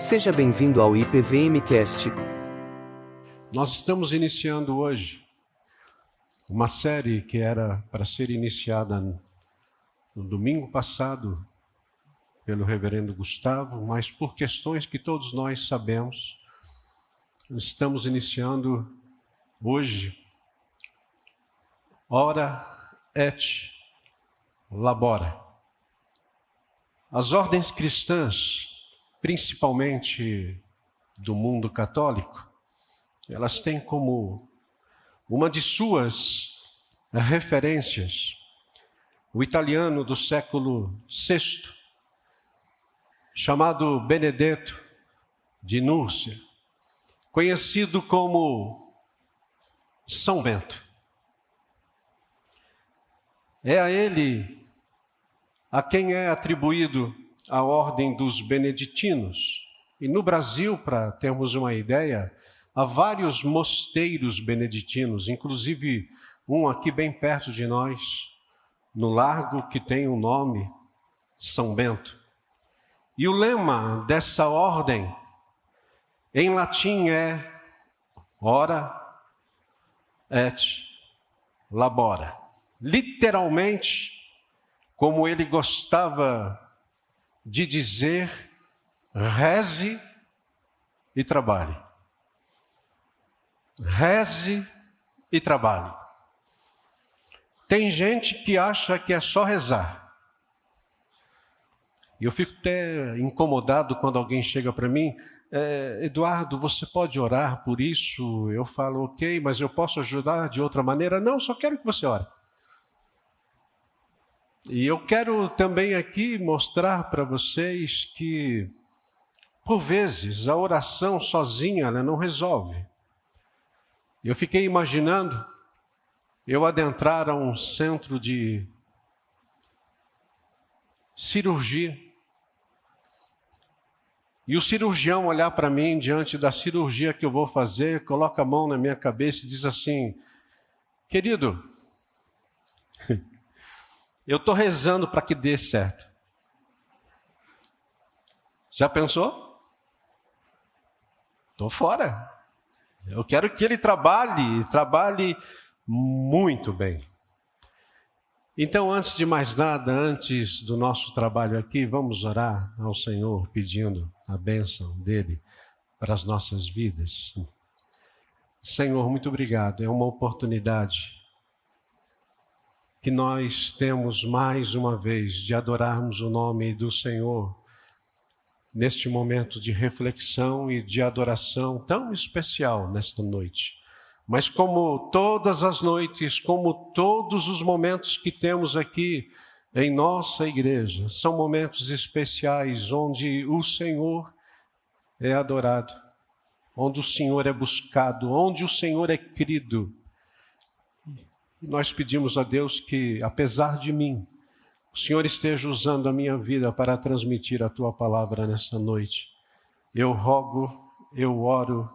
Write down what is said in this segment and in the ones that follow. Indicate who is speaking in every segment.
Speaker 1: Seja bem-vindo ao IPVMcast.
Speaker 2: Nós estamos iniciando hoje uma série que era para ser iniciada no domingo passado pelo reverendo Gustavo, mas por questões que todos nós sabemos, estamos iniciando hoje Ora et labora. As ordens cristãs principalmente do mundo católico, elas têm como uma de suas referências o italiano do século VI, chamado Benedetto de Núrcia, conhecido como São Bento. É a ele a quem é atribuído a ordem dos beneditinos. E no Brasil, para termos uma ideia, há vários mosteiros beneditinos, inclusive um aqui bem perto de nós, no largo que tem o nome São Bento. E o lema dessa ordem em latim é ora et labora. Literalmente, como ele gostava de dizer reze e trabalhe. Reze e trabalhe. Tem gente que acha que é só rezar. E eu fico até incomodado quando alguém chega para mim, é, Eduardo, você pode orar por isso? Eu falo, ok, mas eu posso ajudar de outra maneira? Não, só quero que você ore. E eu quero também aqui mostrar para vocês que, por vezes, a oração sozinha né, não resolve. Eu fiquei imaginando eu adentrar a um centro de cirurgia e o cirurgião olhar para mim diante da cirurgia que eu vou fazer, coloca a mão na minha cabeça e diz assim: Querido, eu estou rezando para que dê certo. Já pensou? Estou fora. Eu quero que ele trabalhe, trabalhe muito bem. Então, antes de mais nada, antes do nosso trabalho aqui, vamos orar ao Senhor pedindo a bênção dele para as nossas vidas. Senhor, muito obrigado. É uma oportunidade que nós temos mais uma vez de adorarmos o nome do Senhor neste momento de reflexão e de adoração tão especial nesta noite. Mas como todas as noites, como todos os momentos que temos aqui em nossa igreja, são momentos especiais onde o Senhor é adorado, onde o Senhor é buscado, onde o Senhor é crido nós pedimos a Deus que, apesar de mim, o Senhor esteja usando a minha vida para transmitir a tua palavra nesta noite. Eu rogo, eu oro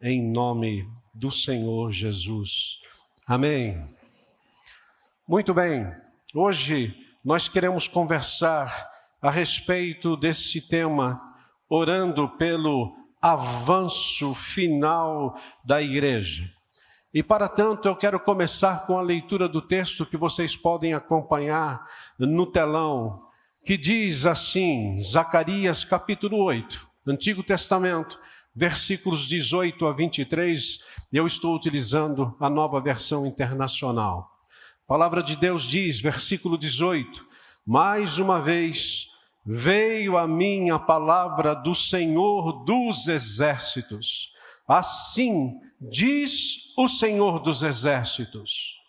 Speaker 2: em nome do Senhor Jesus. Amém. Muito bem, hoje nós queremos conversar a respeito desse tema, orando pelo avanço final da igreja. E para tanto, eu quero começar com a leitura do texto que vocês podem acompanhar no telão, que diz assim, Zacarias capítulo 8, Antigo Testamento, versículos 18 a 23. Eu estou utilizando a nova versão internacional. A palavra de Deus diz, versículo 18: Mais uma vez veio a mim a palavra do Senhor dos exércitos. Assim diz o Senhor dos Exércitos: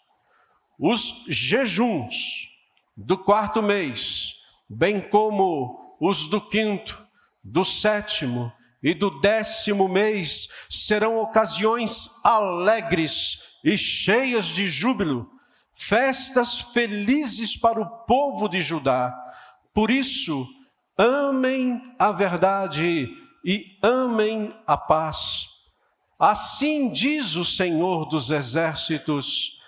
Speaker 2: os jejuns do quarto mês, bem como os do quinto, do sétimo e do décimo mês, serão ocasiões alegres e cheias de júbilo, festas felizes para o povo de Judá. Por isso, amem a verdade e amem a paz Assim diz o Senhor dos Exércitos: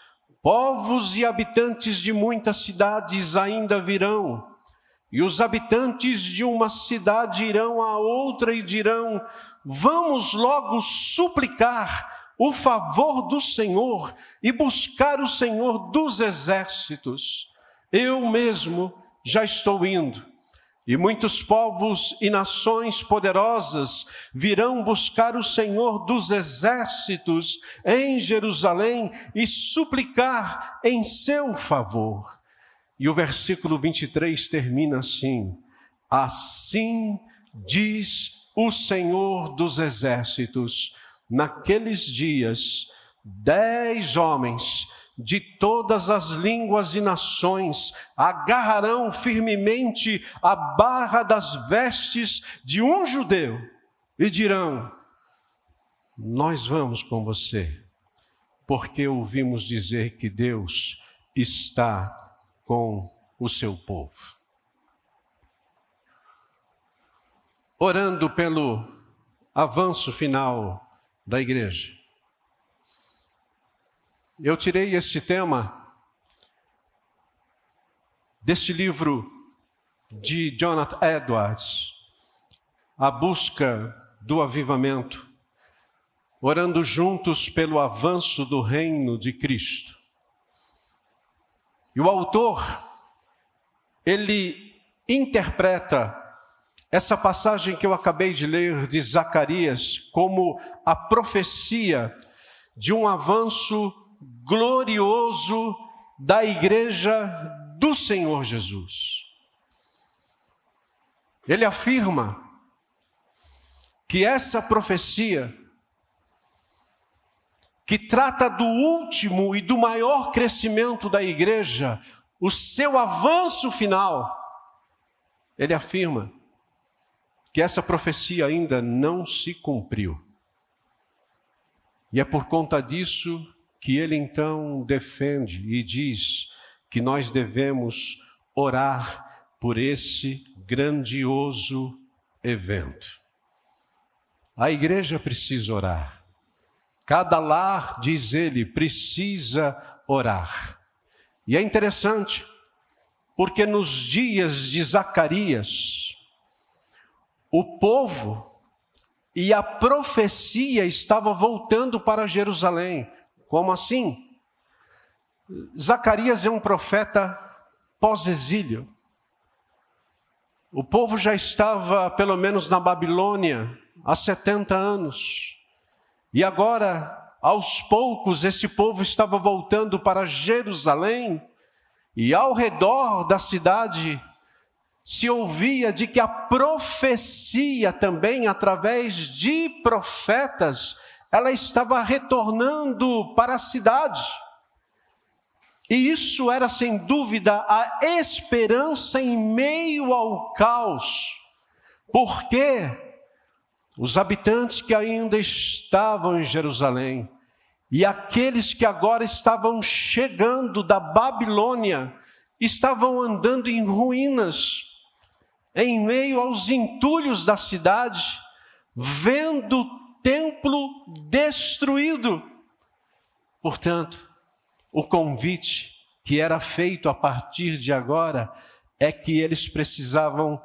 Speaker 2: povos e habitantes de muitas cidades ainda virão, e os habitantes de uma cidade irão a outra e dirão: Vamos logo suplicar o favor do Senhor e buscar o Senhor dos exércitos. Eu mesmo já estou indo. E muitos povos e nações poderosas virão buscar o Senhor dos exércitos em Jerusalém e suplicar em seu favor. E o versículo 23 termina assim: Assim diz o Senhor dos exércitos, naqueles dias, dez homens de todas as línguas e nações agarrarão firmemente a barra das vestes de um judeu e dirão: Nós vamos com você, porque ouvimos dizer que Deus está com o seu povo. Orando pelo avanço final da igreja. Eu tirei este tema deste livro de Jonathan Edwards, A Busca do Avivamento, orando juntos pelo avanço do reino de Cristo. E o autor, ele interpreta essa passagem que eu acabei de ler de Zacarias como a profecia de um avanço glorioso da igreja do Senhor Jesus. Ele afirma que essa profecia, que trata do último e do maior crescimento da igreja, o seu avanço final, ele afirma que essa profecia ainda não se cumpriu. E é por conta disso que ele então defende e diz que nós devemos orar por esse grandioso evento. A igreja precisa orar. Cada lar, diz ele, precisa orar. E é interessante, porque nos dias de Zacarias, o povo e a profecia estava voltando para Jerusalém. Como assim? Zacarias é um profeta pós-exílio. O povo já estava, pelo menos na Babilônia, há 70 anos. E agora, aos poucos, esse povo estava voltando para Jerusalém, e ao redor da cidade se ouvia de que a profecia também, através de profetas, ela estava retornando para a cidade. E isso era sem dúvida a esperança em meio ao caos, porque os habitantes que ainda estavam em Jerusalém e aqueles que agora estavam chegando da Babilônia estavam andando em ruínas, em meio aos entulhos da cidade, vendo templo destruído. Portanto, o convite que era feito a partir de agora é que eles precisavam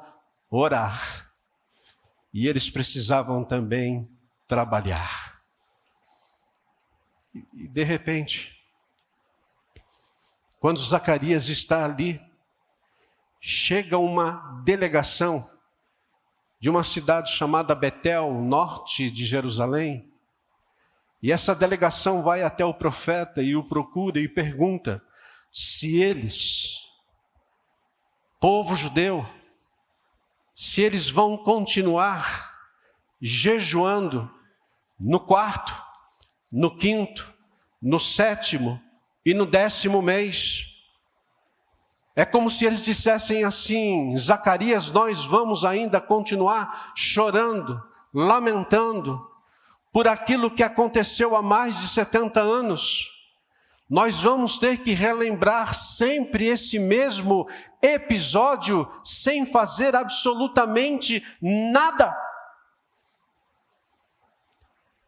Speaker 2: orar e eles precisavam também trabalhar. E de repente, quando Zacarias está ali, chega uma delegação de uma cidade chamada Betel, norte de Jerusalém. E essa delegação vai até o profeta e o procura e pergunta se eles, povo judeu, se eles vão continuar jejuando no quarto, no quinto, no sétimo e no décimo mês. É como se eles dissessem assim: Zacarias, nós vamos ainda continuar chorando, lamentando por aquilo que aconteceu há mais de 70 anos. Nós vamos ter que relembrar sempre esse mesmo episódio sem fazer absolutamente nada.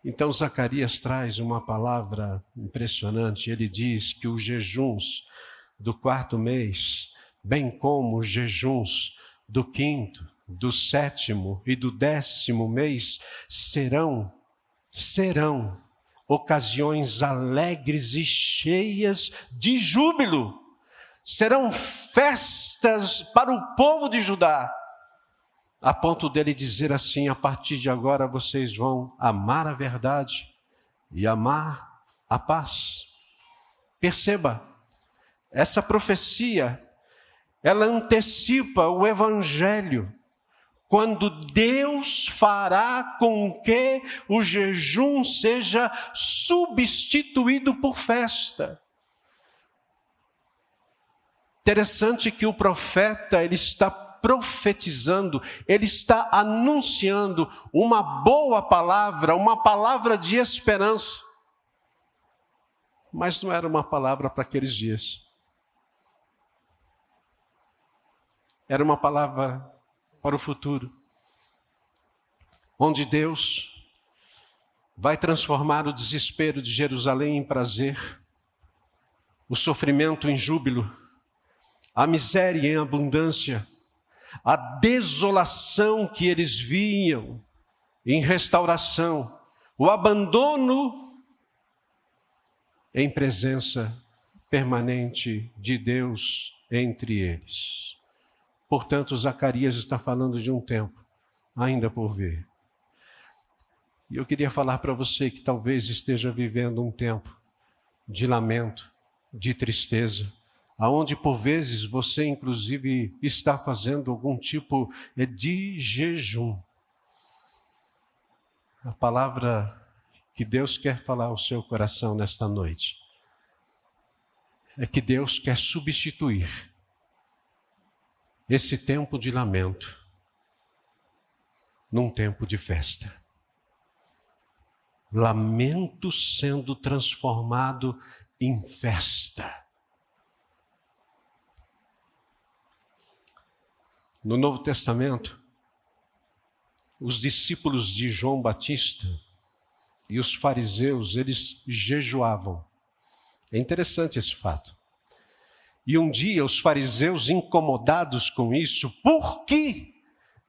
Speaker 2: Então Zacarias traz uma palavra impressionante. Ele diz que os jejuns do quarto mês, bem como os jejuns do quinto, do sétimo e do décimo mês serão, serão ocasiões alegres e cheias de júbilo. Serão festas para o povo de Judá, a ponto dele dizer assim: a partir de agora vocês vão amar a verdade e amar a paz. Perceba, essa profecia, ela antecipa o evangelho quando Deus fará com que o jejum seja substituído por festa. Interessante que o profeta ele está profetizando, ele está anunciando uma boa palavra, uma palavra de esperança. Mas não era uma palavra para aqueles dias. Era uma palavra para o futuro, onde Deus vai transformar o desespero de Jerusalém em prazer, o sofrimento em júbilo, a miséria em abundância, a desolação que eles viam em restauração, o abandono em presença permanente de Deus entre eles. Portanto, Zacarias está falando de um tempo ainda por vir. E eu queria falar para você que talvez esteja vivendo um tempo de lamento, de tristeza, aonde por vezes você inclusive está fazendo algum tipo de jejum. A palavra que Deus quer falar ao seu coração nesta noite é que Deus quer substituir esse tempo de lamento num tempo de festa. Lamento sendo transformado em festa. No Novo Testamento, os discípulos de João Batista e os fariseus, eles jejuavam. É interessante esse fato. E um dia os fariseus, incomodados com isso, por que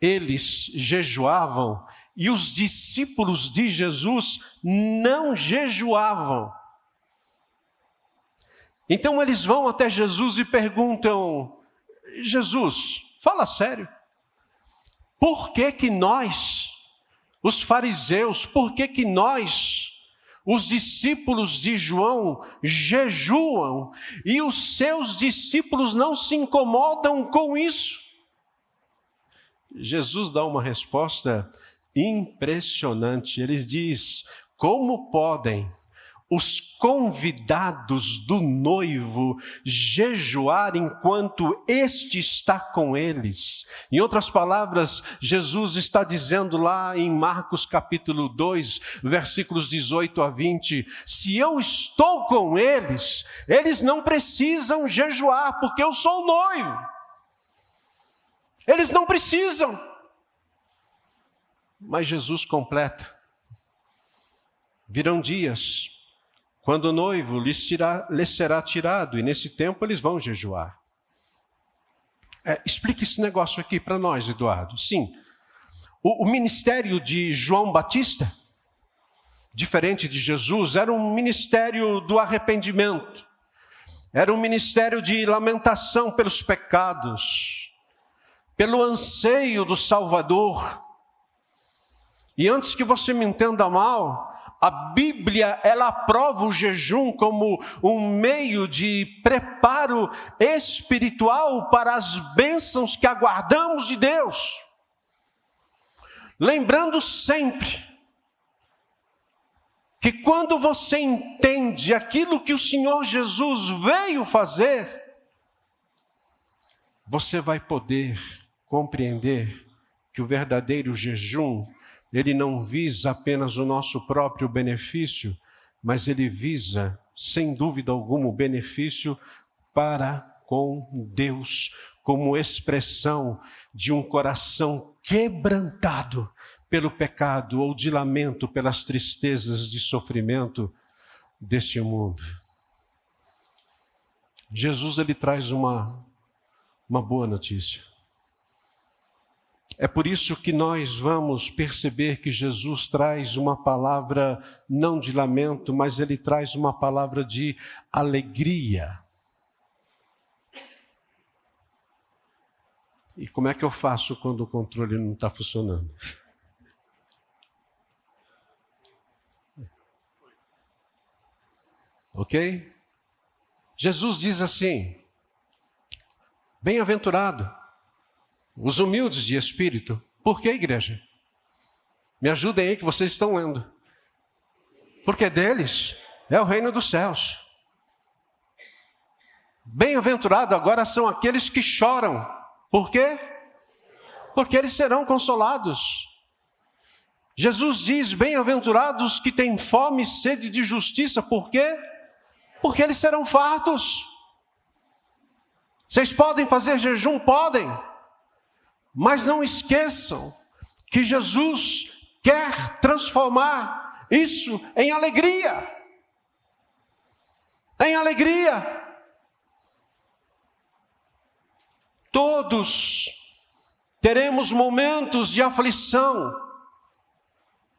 Speaker 2: eles jejuavam e os discípulos de Jesus não jejuavam? Então eles vão até Jesus e perguntam: Jesus, fala sério, por que que nós, os fariseus, por que que nós os discípulos de João jejuam e os seus discípulos não se incomodam com isso. Jesus dá uma resposta impressionante. Ele diz: Como podem os convidados do noivo jejuar enquanto este está com eles. Em outras palavras, Jesus está dizendo lá em Marcos capítulo 2, versículos 18 a 20: se eu estou com eles, eles não precisam jejuar, porque eu sou o noivo. Eles não precisam. Mas Jesus completa. Virão dias quando o noivo lhes, lhes será tirado, e nesse tempo eles vão jejuar. É, explique esse negócio aqui para nós, Eduardo. Sim, o, o ministério de João Batista, diferente de Jesus, era um ministério do arrependimento, era um ministério de lamentação pelos pecados, pelo anseio do Salvador. E antes que você me entenda mal, a Bíblia, ela aprova o jejum como um meio de preparo espiritual para as bênçãos que aguardamos de Deus. Lembrando sempre que quando você entende aquilo que o Senhor Jesus veio fazer, você vai poder compreender que o verdadeiro jejum ele não visa apenas o nosso próprio benefício, mas ele visa, sem dúvida alguma, o benefício para com Deus, como expressão de um coração quebrantado pelo pecado ou de lamento pelas tristezas de sofrimento deste mundo. Jesus ele traz uma uma boa notícia. É por isso que nós vamos perceber que Jesus traz uma palavra não de lamento, mas ele traz uma palavra de alegria. E como é que eu faço quando o controle não está funcionando? Ok? Jesus diz assim: Bem-aventurado os humildes de espírito. Por que, igreja? Me ajudem aí que vocês estão lendo. Porque deles é o reino dos céus. Bem-aventurado agora são aqueles que choram. Por quê? Porque eles serão consolados. Jesus diz: Bem-aventurados que têm fome e sede de justiça. Por quê? Porque eles serão fartos. Vocês podem fazer jejum? Podem. Mas não esqueçam que Jesus quer transformar isso em alegria. Em alegria. Todos teremos momentos de aflição,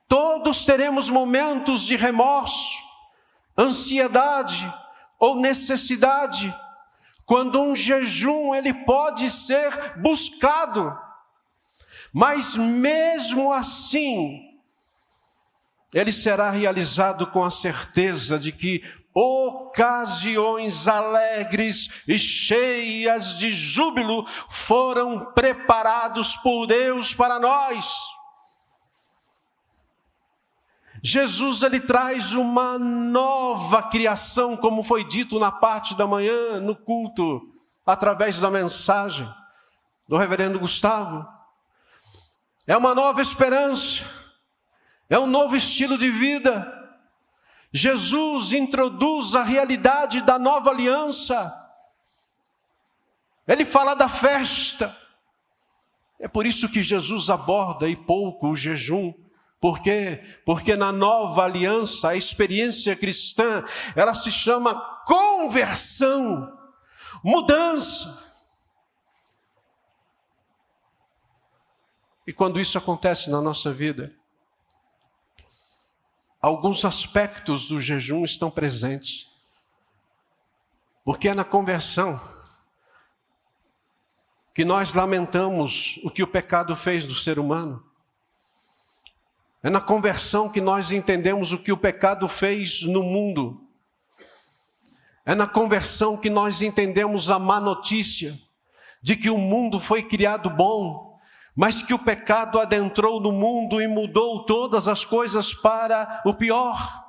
Speaker 2: todos teremos momentos de remorso, ansiedade ou necessidade, quando um jejum ele pode ser buscado. Mas mesmo assim, ele será realizado com a certeza de que ocasiões alegres e cheias de júbilo foram preparados por Deus para nós. Jesus ele traz uma nova criação, como foi dito na parte da manhã no culto, através da mensagem do reverendo Gustavo. É uma nova esperança, é um novo estilo de vida. Jesus introduz a realidade da nova aliança. Ele fala da festa. É por isso que Jesus aborda e pouco o jejum. Por quê? Porque na nova aliança, a experiência cristã, ela se chama conversão, mudança. E quando isso acontece na nossa vida, alguns aspectos do jejum estão presentes. Porque é na conversão que nós lamentamos o que o pecado fez do ser humano. É na conversão que nós entendemos o que o pecado fez no mundo. É na conversão que nós entendemos a má notícia de que o mundo foi criado bom mas que o pecado adentrou no mundo e mudou todas as coisas para o pior.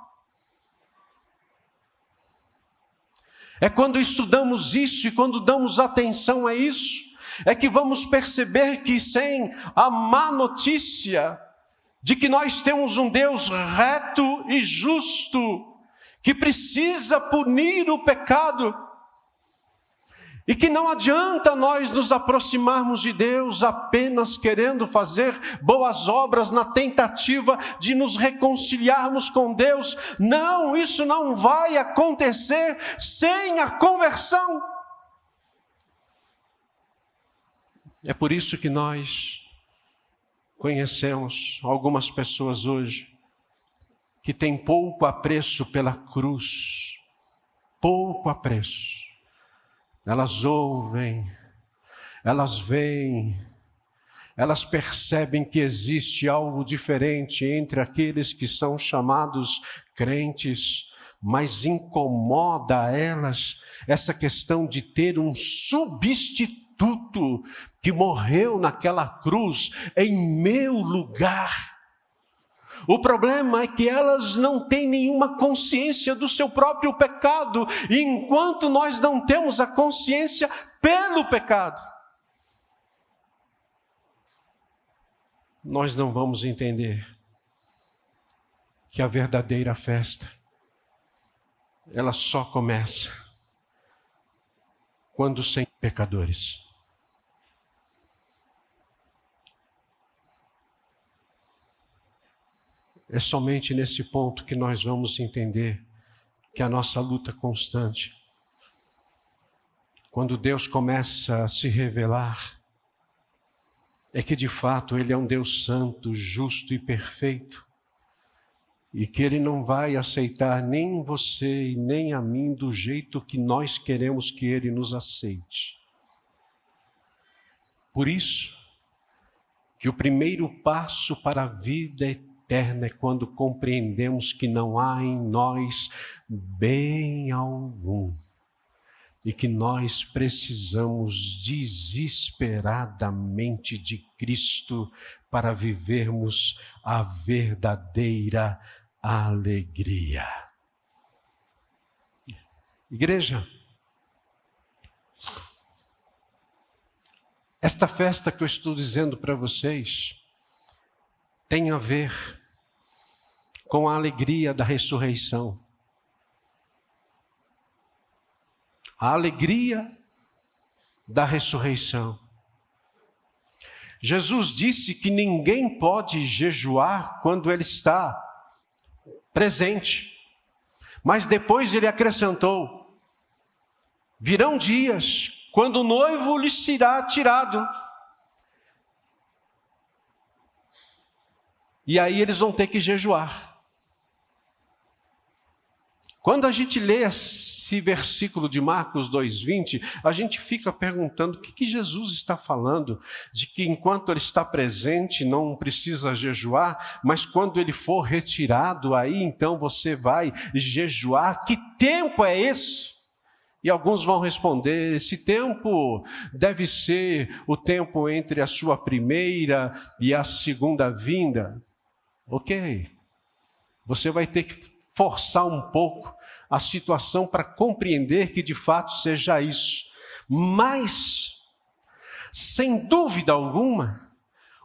Speaker 2: É quando estudamos isso e quando damos atenção a isso, é que vamos perceber que sem a má notícia de que nós temos um Deus reto e justo, que precisa punir o pecado, e que não adianta nós nos aproximarmos de Deus apenas querendo fazer boas obras na tentativa de nos reconciliarmos com Deus. Não, isso não vai acontecer sem a conversão. É por isso que nós conhecemos algumas pessoas hoje que têm pouco apreço pela cruz, pouco apreço elas ouvem, elas veem, elas percebem que existe algo diferente entre aqueles que são chamados crentes, mas incomoda elas essa questão de ter um substituto que morreu naquela cruz em meu lugar. O problema é que elas não têm nenhuma consciência do seu próprio pecado, e enquanto nós não temos a consciência pelo pecado, nós não vamos entender que a verdadeira festa ela só começa quando sem pecadores. É somente nesse ponto que nós vamos entender que a nossa luta constante, quando Deus começa a se revelar, é que de fato Ele é um Deus santo, justo e perfeito, e que Ele não vai aceitar nem você e nem a mim do jeito que nós queremos que Ele nos aceite. Por isso, que o primeiro passo para a vida eterna é quando compreendemos que não há em nós bem algum e que nós precisamos desesperadamente de Cristo para vivermos a verdadeira alegria. Igreja, esta festa que eu estou dizendo para vocês tem a ver com a alegria da ressurreição. a alegria da ressurreição. Jesus disse que ninguém pode jejuar quando ele está presente. Mas depois ele acrescentou: virão dias quando o noivo lhe será tirado. E aí eles vão ter que jejuar. Quando a gente lê esse versículo de Marcos 2,20, a gente fica perguntando o que, que, Jesus está falando, de que enquanto ele está presente não precisa jejuar, mas quando ele for retirado, aí então você vai jejuar. Que tempo é esse? E alguns vão responder: esse tempo deve ser o tempo entre a sua primeira e a segunda vinda. Ok, você vai ter que forçar um pouco a situação para compreender que de fato seja isso. Mas, sem dúvida alguma,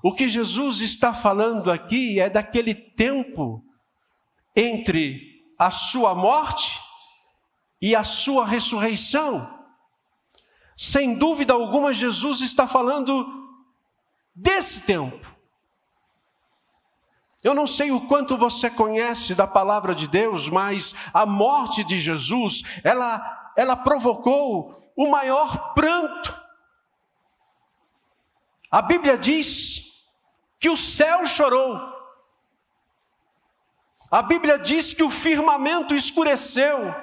Speaker 2: o que Jesus está falando aqui é daquele tempo entre a sua morte e a sua ressurreição. Sem dúvida alguma, Jesus está falando desse tempo. Eu não sei o quanto você conhece da palavra de Deus, mas a morte de Jesus, ela, ela provocou o maior pranto. A Bíblia diz que o céu chorou. A Bíblia diz que o firmamento escureceu.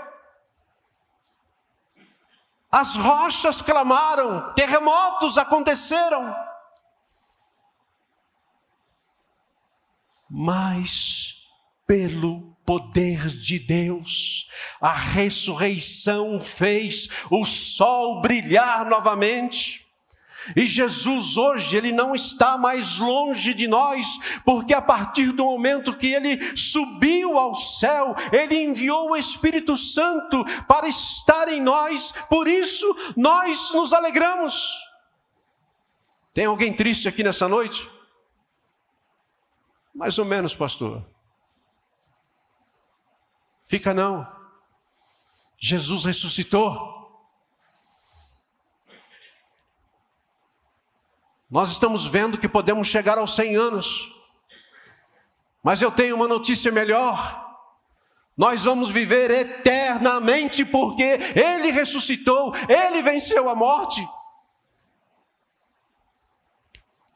Speaker 2: As rochas clamaram, terremotos aconteceram. Mas pelo poder de Deus, a ressurreição fez o sol brilhar novamente. E Jesus hoje, ele não está mais longe de nós, porque a partir do momento que ele subiu ao céu, ele enviou o Espírito Santo para estar em nós, por isso nós nos alegramos. Tem alguém triste aqui nessa noite? Mais ou menos, pastor. Fica não. Jesus ressuscitou. Nós estamos vendo que podemos chegar aos 100 anos. Mas eu tenho uma notícia melhor. Nós vamos viver eternamente porque Ele ressuscitou, Ele venceu a morte.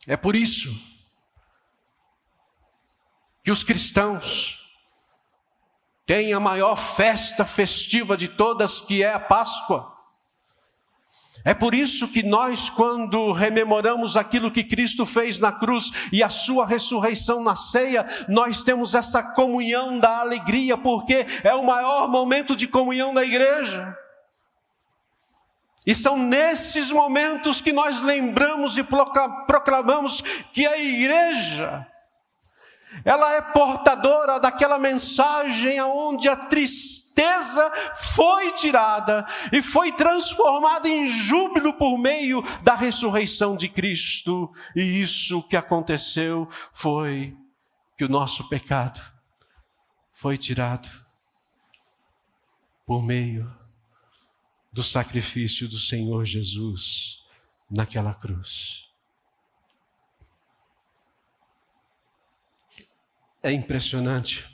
Speaker 2: É por isso que os cristãos têm a maior festa festiva de todas, que é a Páscoa. É por isso que nós, quando rememoramos aquilo que Cristo fez na cruz e a sua ressurreição na ceia, nós temos essa comunhão da alegria, porque é o maior momento de comunhão da igreja. E são nesses momentos que nós lembramos e proclamamos que a igreja ela é portadora daquela mensagem onde a tristeza foi tirada e foi transformada em júbilo por meio da ressurreição de Cristo. E isso que aconteceu foi que o nosso pecado foi tirado por meio do sacrifício do Senhor Jesus naquela cruz. É impressionante,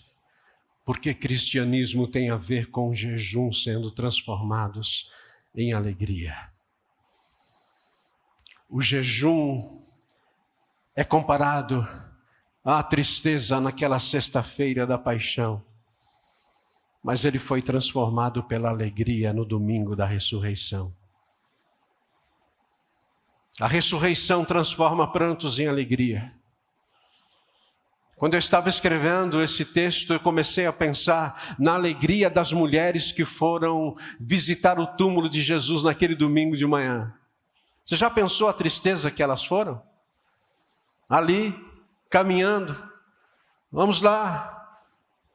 Speaker 2: porque cristianismo tem a ver com jejum sendo transformados em alegria. O jejum é comparado à tristeza naquela sexta-feira da paixão. Mas ele foi transformado pela alegria no domingo da ressurreição. A ressurreição transforma prantos em alegria. Quando eu estava escrevendo esse texto, eu comecei a pensar na alegria das mulheres que foram visitar o túmulo de Jesus naquele domingo de manhã. Você já pensou a tristeza que elas foram? Ali, caminhando, vamos lá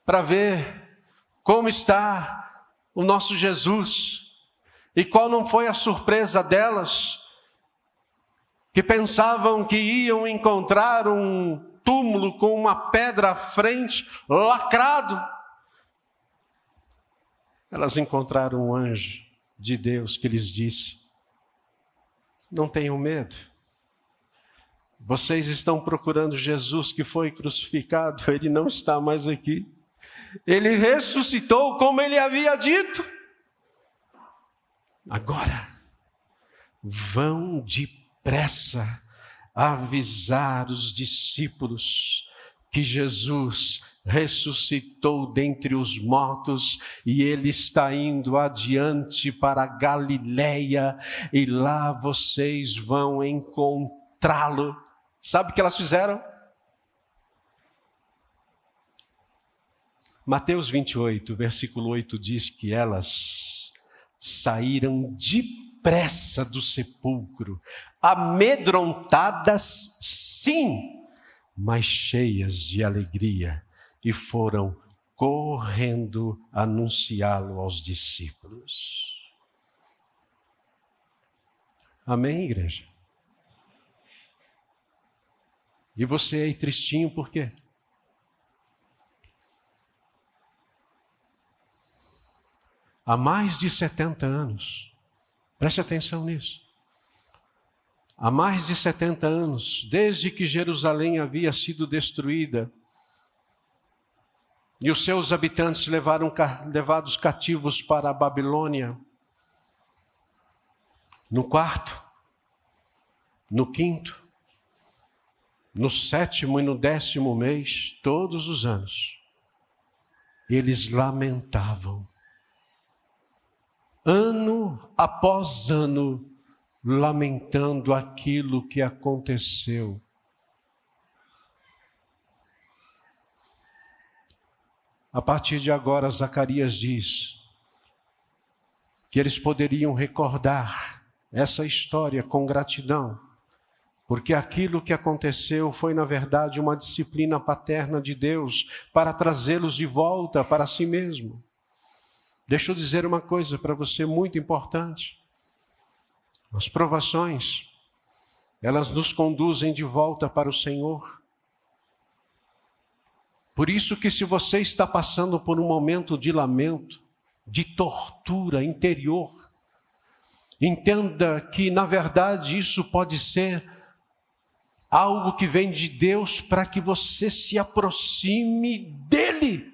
Speaker 2: para ver como está o nosso Jesus. E qual não foi a surpresa delas, que pensavam que iam encontrar um túmulo com uma pedra à frente, lacrado. Elas encontraram um anjo de Deus que lhes disse: Não tenham medo. Vocês estão procurando Jesus que foi crucificado, ele não está mais aqui. Ele ressuscitou como ele havia dito. Agora, vão depressa avisar os discípulos que Jesus ressuscitou dentre os mortos e ele está indo adiante para Galiléia e lá vocês vão encontrá-lo. Sabe o que elas fizeram? Mateus 28, versículo 8 diz que elas saíram depressa do sepulcro, amedrontadas, sim, mas cheias de alegria, e foram correndo anunciá-lo aos discípulos. Amém, igreja? E você aí tristinho por quê? Há mais de 70 anos, preste atenção nisso. Há mais de 70 anos, desde que Jerusalém havia sido destruída, e os seus habitantes levaram levados cativos para a Babilônia. No quarto, no quinto, no sétimo e no décimo mês, todos os anos, eles lamentavam. Ano após ano, lamentando aquilo que aconteceu. A partir de agora, Zacarias diz que eles poderiam recordar essa história com gratidão, porque aquilo que aconteceu foi, na verdade, uma disciplina paterna de Deus para trazê-los de volta para si mesmo. Deixa eu dizer uma coisa para você muito importante. As provações, elas nos conduzem de volta para o Senhor. Por isso que se você está passando por um momento de lamento, de tortura interior, entenda que na verdade isso pode ser algo que vem de Deus para que você se aproxime dele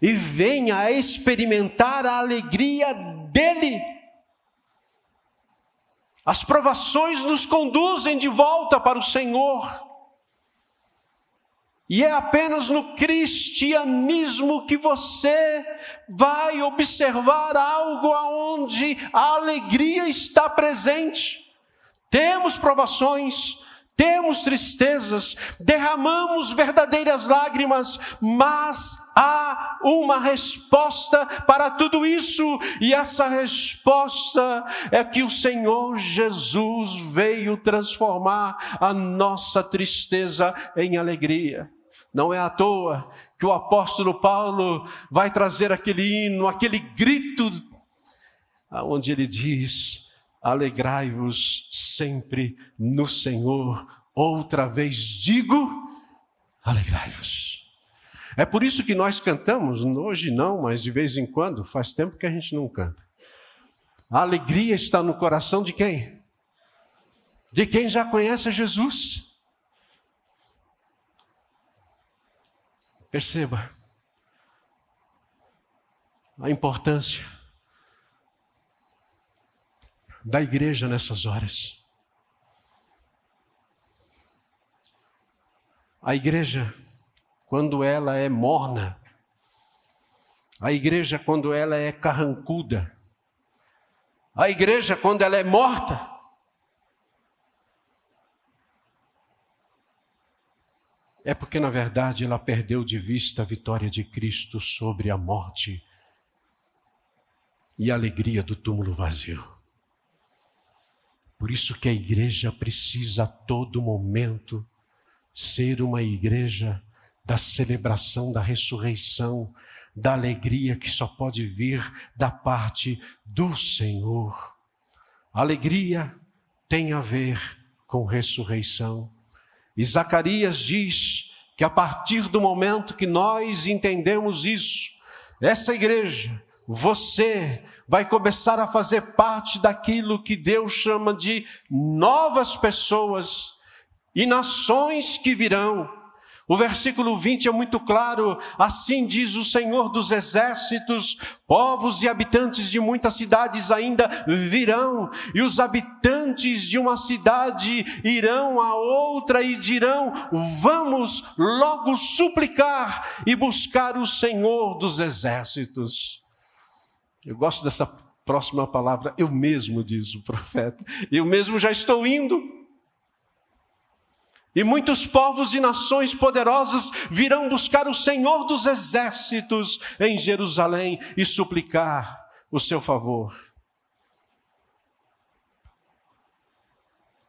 Speaker 2: e venha a experimentar a alegria dele. As provações nos conduzem de volta para o Senhor. E é apenas no cristianismo que você vai observar algo aonde a alegria está presente. Temos provações, temos tristezas, derramamos verdadeiras lágrimas, mas há uma resposta para tudo isso, e essa resposta é que o Senhor Jesus veio transformar a nossa tristeza em alegria. Não é à toa que o apóstolo Paulo vai trazer aquele hino, aquele grito, onde ele diz: Alegrai-vos sempre no Senhor. Outra vez digo: alegrai-vos. É por isso que nós cantamos, hoje não, mas de vez em quando, faz tempo que a gente não canta. A alegria está no coração de quem? De quem já conhece Jesus. Perceba a importância da igreja nessas horas. A igreja, quando ela é morna, a igreja, quando ela é carrancuda, a igreja, quando ela é morta, é porque, na verdade, ela perdeu de vista a vitória de Cristo sobre a morte e a alegria do túmulo vazio. Por isso que a igreja precisa a todo momento ser uma igreja da celebração da ressurreição, da alegria que só pode vir da parte do Senhor. Alegria tem a ver com ressurreição. E Zacarias diz que a partir do momento que nós entendemos isso, essa igreja, você vai começar a fazer parte daquilo que Deus chama de novas pessoas e nações que virão o versículo 20 é muito claro: assim diz o Senhor dos exércitos, povos e habitantes de muitas cidades ainda virão, e os habitantes de uma cidade irão a outra e dirão: vamos logo suplicar e buscar o Senhor dos exércitos. Eu gosto dessa próxima palavra, eu mesmo, diz o profeta, eu mesmo já estou indo. E muitos povos e nações poderosas virão buscar o Senhor dos exércitos em Jerusalém e suplicar o seu favor.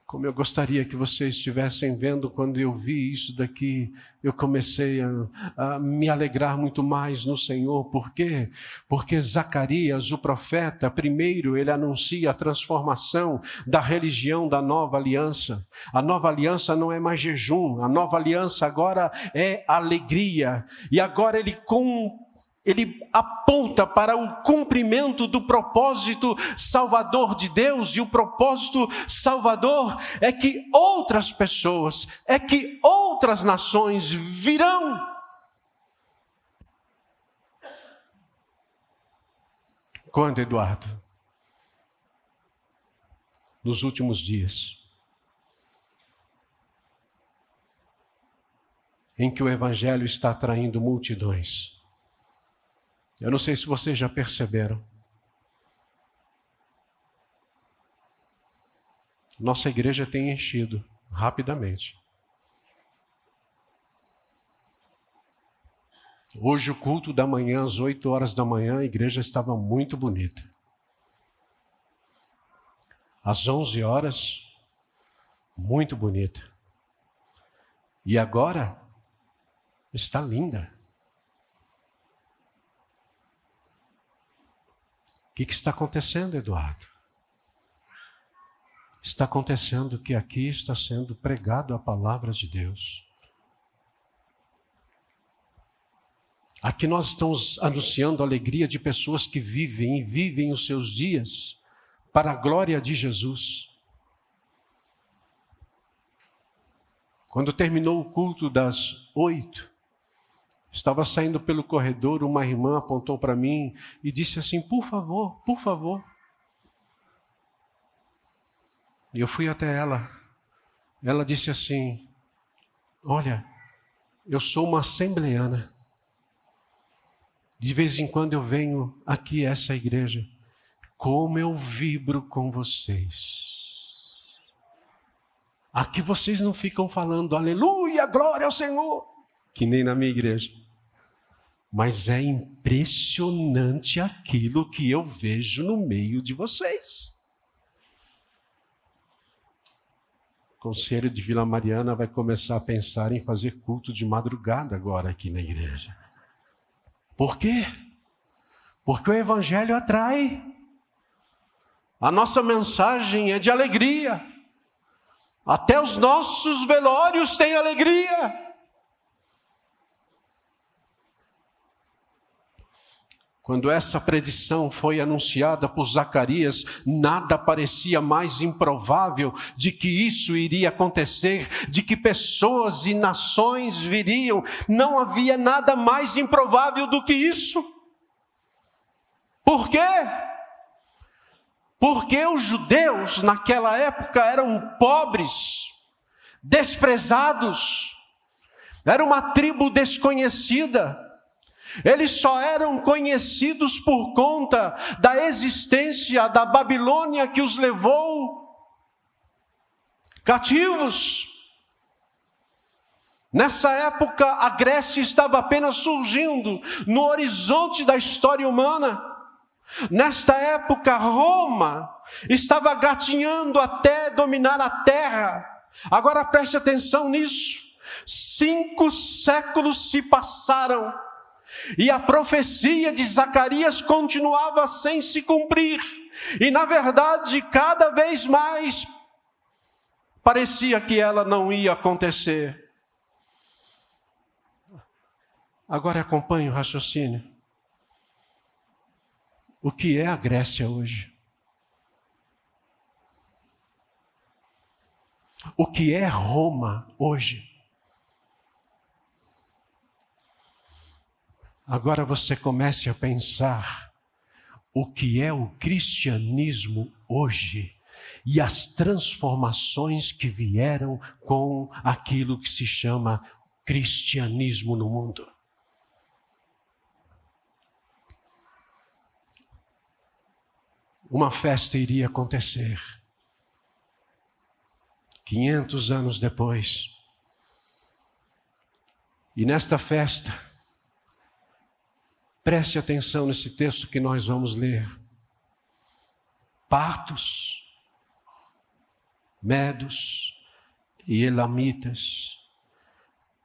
Speaker 2: Como eu gostaria que vocês estivessem vendo quando eu vi isso daqui, eu comecei a, a, me alegrar muito mais no Senhor. Por quê? Porque Zacarias, o profeta, primeiro ele anuncia a transformação da religião da nova aliança. A nova aliança não é mais jejum, a nova aliança agora é alegria. E agora ele com ele aponta para o cumprimento do propósito salvador de Deus, e o propósito salvador é que outras pessoas, é que outras nações virão. Quando, Eduardo? Nos últimos dias. Em que o Evangelho está atraindo multidões eu não sei se vocês já perceberam. Nossa igreja tem enchido rapidamente. Hoje, o culto da manhã, às 8 horas da manhã, a igreja estava muito bonita. Às 11 horas, muito bonita. E agora, está linda. Que, que está acontecendo, Eduardo? Está acontecendo que aqui está sendo pregado a palavra de Deus. Aqui nós estamos anunciando a alegria de pessoas que vivem e vivem os seus dias para a glória de Jesus. Quando terminou o culto das oito, Estava saindo pelo corredor, uma irmã apontou para mim e disse assim: Por favor, por favor. E eu fui até ela. Ela disse assim: Olha, eu sou uma assembleana. De vez em quando eu venho aqui a essa igreja. Como eu vibro com vocês. Aqui vocês não ficam falando aleluia, glória ao Senhor, que nem na minha igreja. Mas é impressionante aquilo que eu vejo no meio de vocês. O Conselho de Vila Mariana vai começar a pensar em fazer culto de madrugada agora aqui na igreja. Por quê? Porque o Evangelho atrai. A nossa mensagem é de alegria. Até os nossos velórios têm alegria. Quando essa predição foi anunciada por Zacarias, nada parecia mais improvável de que isso iria acontecer, de que pessoas e nações viriam. Não havia nada mais improvável do que isso. Por quê? Porque os judeus naquela época eram pobres, desprezados, era uma tribo desconhecida. Eles só eram conhecidos por conta da existência da Babilônia que os levou cativos. Nessa época, a Grécia estava apenas surgindo no horizonte da história humana. Nesta época, Roma estava gatinhando até dominar a terra. Agora preste atenção nisso. Cinco séculos se passaram e a profecia de Zacarias continuava sem se cumprir. E na verdade, cada vez mais parecia que ela não ia acontecer. Agora acompanhe o raciocínio. O que é a Grécia hoje? O que é Roma hoje? Agora você comece a pensar o que é o cristianismo hoje e as transformações que vieram com aquilo que se chama cristianismo no mundo. Uma festa iria acontecer. 500 anos depois. E nesta festa, Preste atenção nesse texto que nós vamos ler. Partos, medos e elamitas,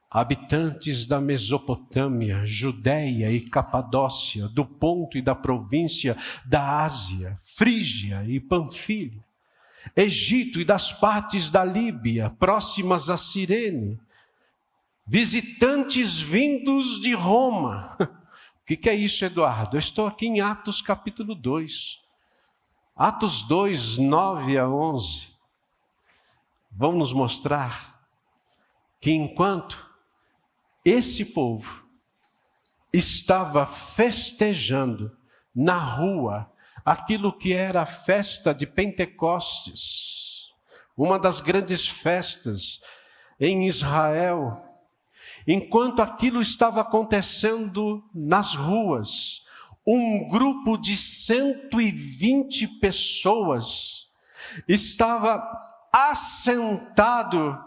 Speaker 2: habitantes da Mesopotâmia, Judéia e Capadócia, do Ponto e da província da Ásia, Frígia e Panfilha, Egito e das partes da Líbia, próximas a Cirene, visitantes vindos de Roma, O que, que é isso, Eduardo? Eu estou aqui em Atos capítulo 2. Atos 2, 9 a 11. Vão nos mostrar que enquanto esse povo estava festejando na rua aquilo que era a festa de Pentecostes, uma das grandes festas em Israel, Enquanto aquilo estava acontecendo nas ruas, um grupo de 120 pessoas estava assentado,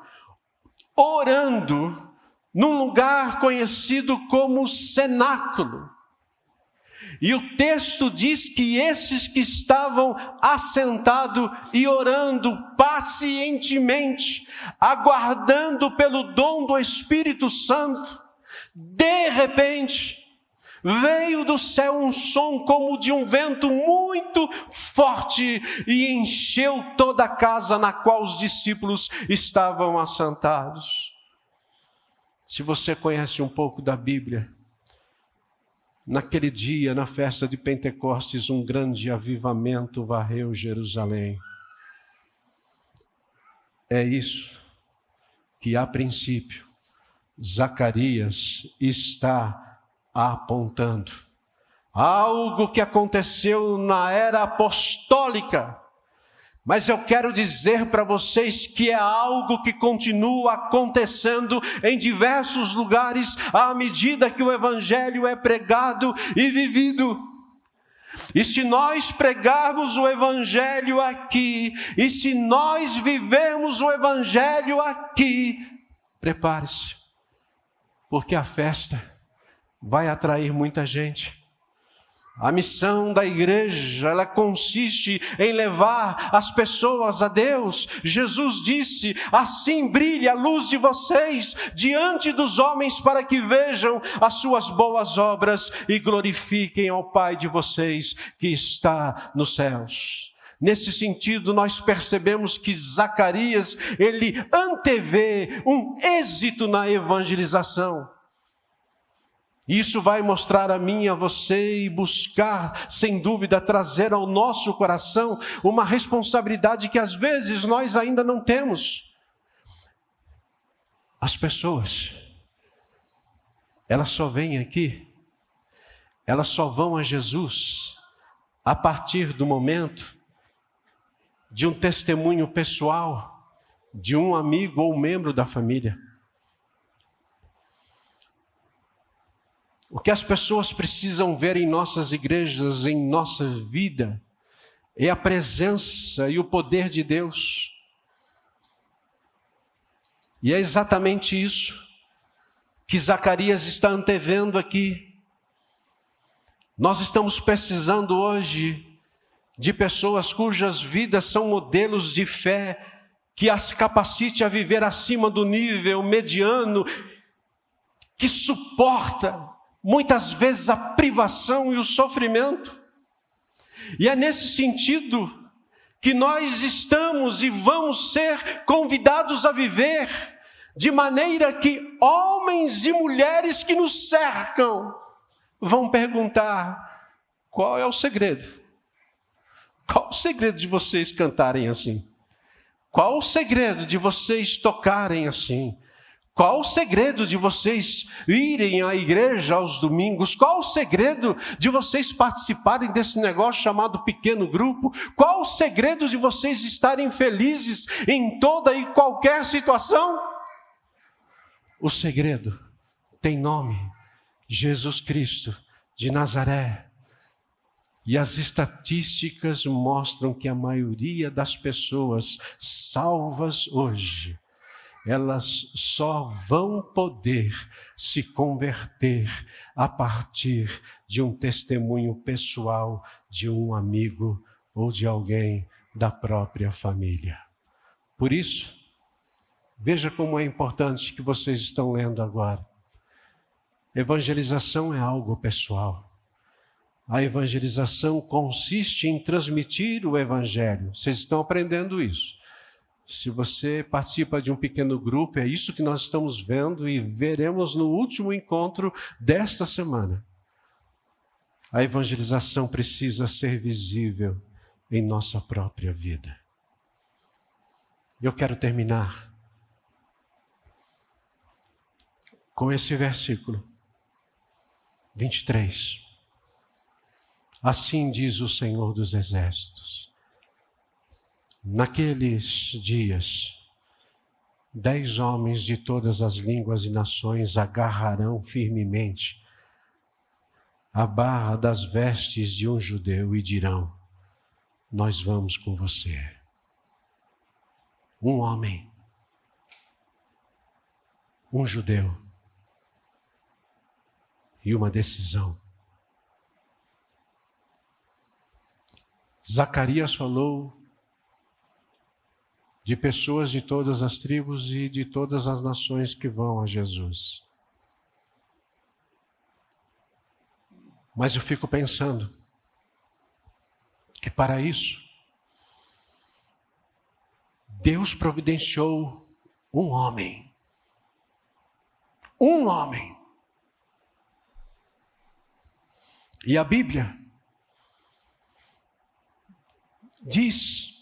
Speaker 2: orando, num lugar conhecido como cenáculo. E o texto diz que esses que estavam assentados e orando pacientemente, aguardando pelo dom do Espírito Santo, de repente, veio do céu um som como de um vento muito forte e encheu toda a casa na qual os discípulos estavam assentados. Se você conhece um pouco da Bíblia, Naquele dia, na festa de Pentecostes, um grande avivamento varreu Jerusalém. É isso que, a princípio, Zacarias está apontando. Algo que aconteceu na era apostólica mas eu quero dizer para vocês que é algo que continua acontecendo em diversos lugares à medida que o Evangelho é pregado e vivido. E se nós pregarmos o Evangelho aqui, e se nós vivemos o Evangelho aqui, prepare-se, porque a festa vai atrair muita gente. A missão da igreja, ela consiste em levar as pessoas a Deus. Jesus disse: "Assim brilhe a luz de vocês diante dos homens para que vejam as suas boas obras e glorifiquem ao Pai de vocês que está nos céus." Nesse sentido, nós percebemos que Zacarias, ele antevê um êxito na evangelização. Isso vai mostrar a mim, a você e buscar, sem dúvida, trazer ao nosso coração uma responsabilidade que às vezes nós ainda não temos. As pessoas, elas só vêm aqui, elas só vão a Jesus a partir do momento de um testemunho pessoal de um amigo ou membro da família. O que as pessoas precisam ver em nossas igrejas, em nossa vida, é a presença e o poder de Deus. E é exatamente isso que Zacarias está antevendo aqui. Nós estamos precisando hoje de pessoas cujas vidas são modelos de fé, que as capacite a viver acima do nível mediano, que suporta muitas vezes a privação e o sofrimento. E é nesse sentido que nós estamos e vamos ser convidados a viver, de maneira que homens e mulheres que nos cercam vão perguntar: qual é o segredo? Qual o segredo de vocês cantarem assim? Qual o segredo de vocês tocarem assim? Qual o segredo de vocês irem à igreja aos domingos? Qual o segredo de vocês participarem desse negócio chamado pequeno grupo? Qual o segredo de vocês estarem felizes em toda e qualquer situação? O segredo tem nome: Jesus Cristo de Nazaré. E as estatísticas mostram que a maioria das pessoas salvas hoje elas só vão poder se converter a partir de um testemunho pessoal de um amigo ou de alguém da própria família. Por isso, veja como é importante que vocês estão lendo agora. Evangelização é algo pessoal. A evangelização consiste em transmitir o evangelho. Vocês estão aprendendo isso. Se você participa de um pequeno grupo, é isso que nós estamos vendo e veremos no último encontro desta semana. A evangelização precisa ser visível em nossa própria vida. Eu quero terminar com esse versículo 23. Assim diz o Senhor dos Exércitos Naqueles dias, dez homens de todas as línguas e nações agarrarão firmemente a barra das vestes de um judeu e dirão: Nós vamos com você. Um homem, um judeu e uma decisão. Zacarias falou de pessoas de todas as tribos e de todas as nações que vão a Jesus. Mas eu fico pensando que para isso, Deus providenciou um homem. Um homem. E a Bíblia diz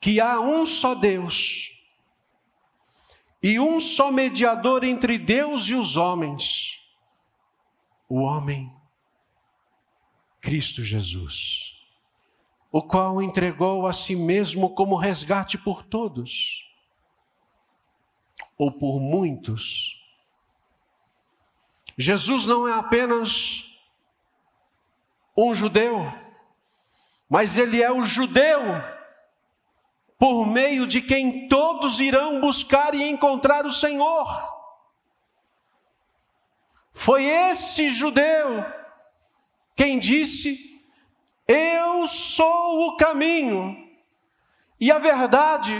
Speaker 2: que há um só Deus e um só mediador entre Deus e os homens, o homem Cristo Jesus, o qual entregou a si mesmo como resgate por todos, ou por muitos. Jesus não é apenas um judeu, mas ele é o judeu por meio de quem todos irão buscar e encontrar o Senhor. Foi esse judeu quem disse: Eu sou o caminho, e a verdade,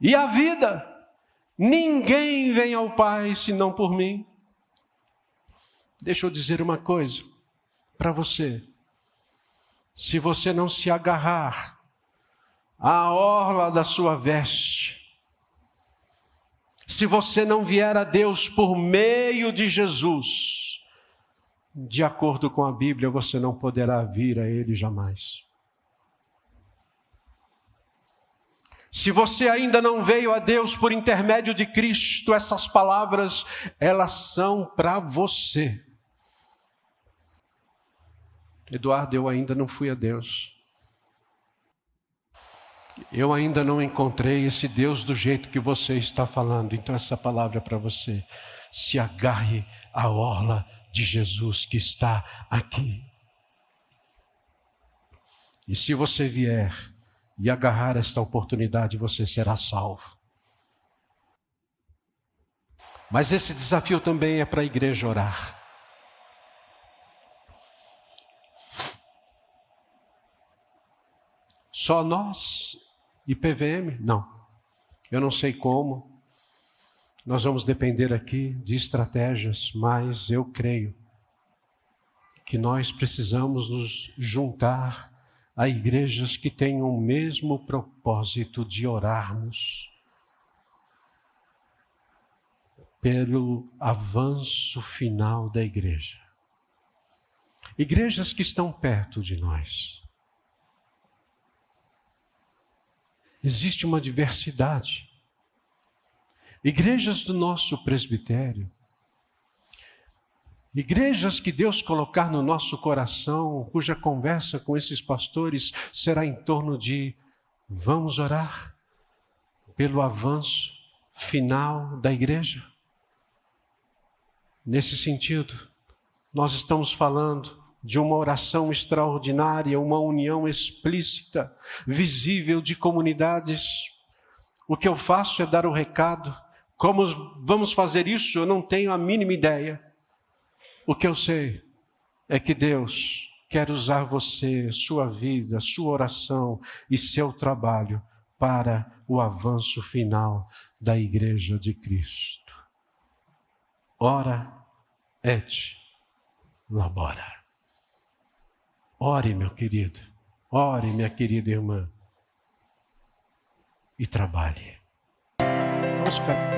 Speaker 2: e a vida. Ninguém vem ao Pai senão por mim. Deixa eu dizer uma coisa para você. Se você não se agarrar a orla da sua veste. Se você não vier a Deus por meio de Jesus, de acordo com a Bíblia, você não poderá vir a Ele jamais. Se você ainda não veio a Deus por intermédio de Cristo, essas palavras, elas são para você. Eduardo, eu ainda não fui a Deus. Eu ainda não encontrei esse Deus do jeito que você está falando, então essa palavra é para você. se agarre à orla de Jesus que está aqui. E se você vier e agarrar esta oportunidade, você será salvo. Mas esse desafio também é para a igreja orar. Só nós e PVM? Não. Eu não sei como. Nós vamos depender aqui de estratégias, mas eu creio que nós precisamos nos juntar a igrejas que tenham o mesmo propósito de orarmos pelo avanço final da igreja. Igrejas que estão perto de nós. Existe uma diversidade. Igrejas do nosso presbitério, igrejas que Deus colocar no nosso coração, cuja conversa com esses pastores será em torno de vamos orar pelo avanço final da igreja. Nesse sentido, nós estamos falando de uma oração extraordinária, uma união explícita, visível de comunidades. O que eu faço é dar o recado. Como vamos fazer isso? Eu não tenho a mínima ideia. O que eu sei é que Deus quer usar você, sua vida, sua oração e seu trabalho para o avanço final da Igreja de Cristo. Ora et labora. Ore, meu querido, ore, minha querida irmã, e trabalhe. Vamos ficar.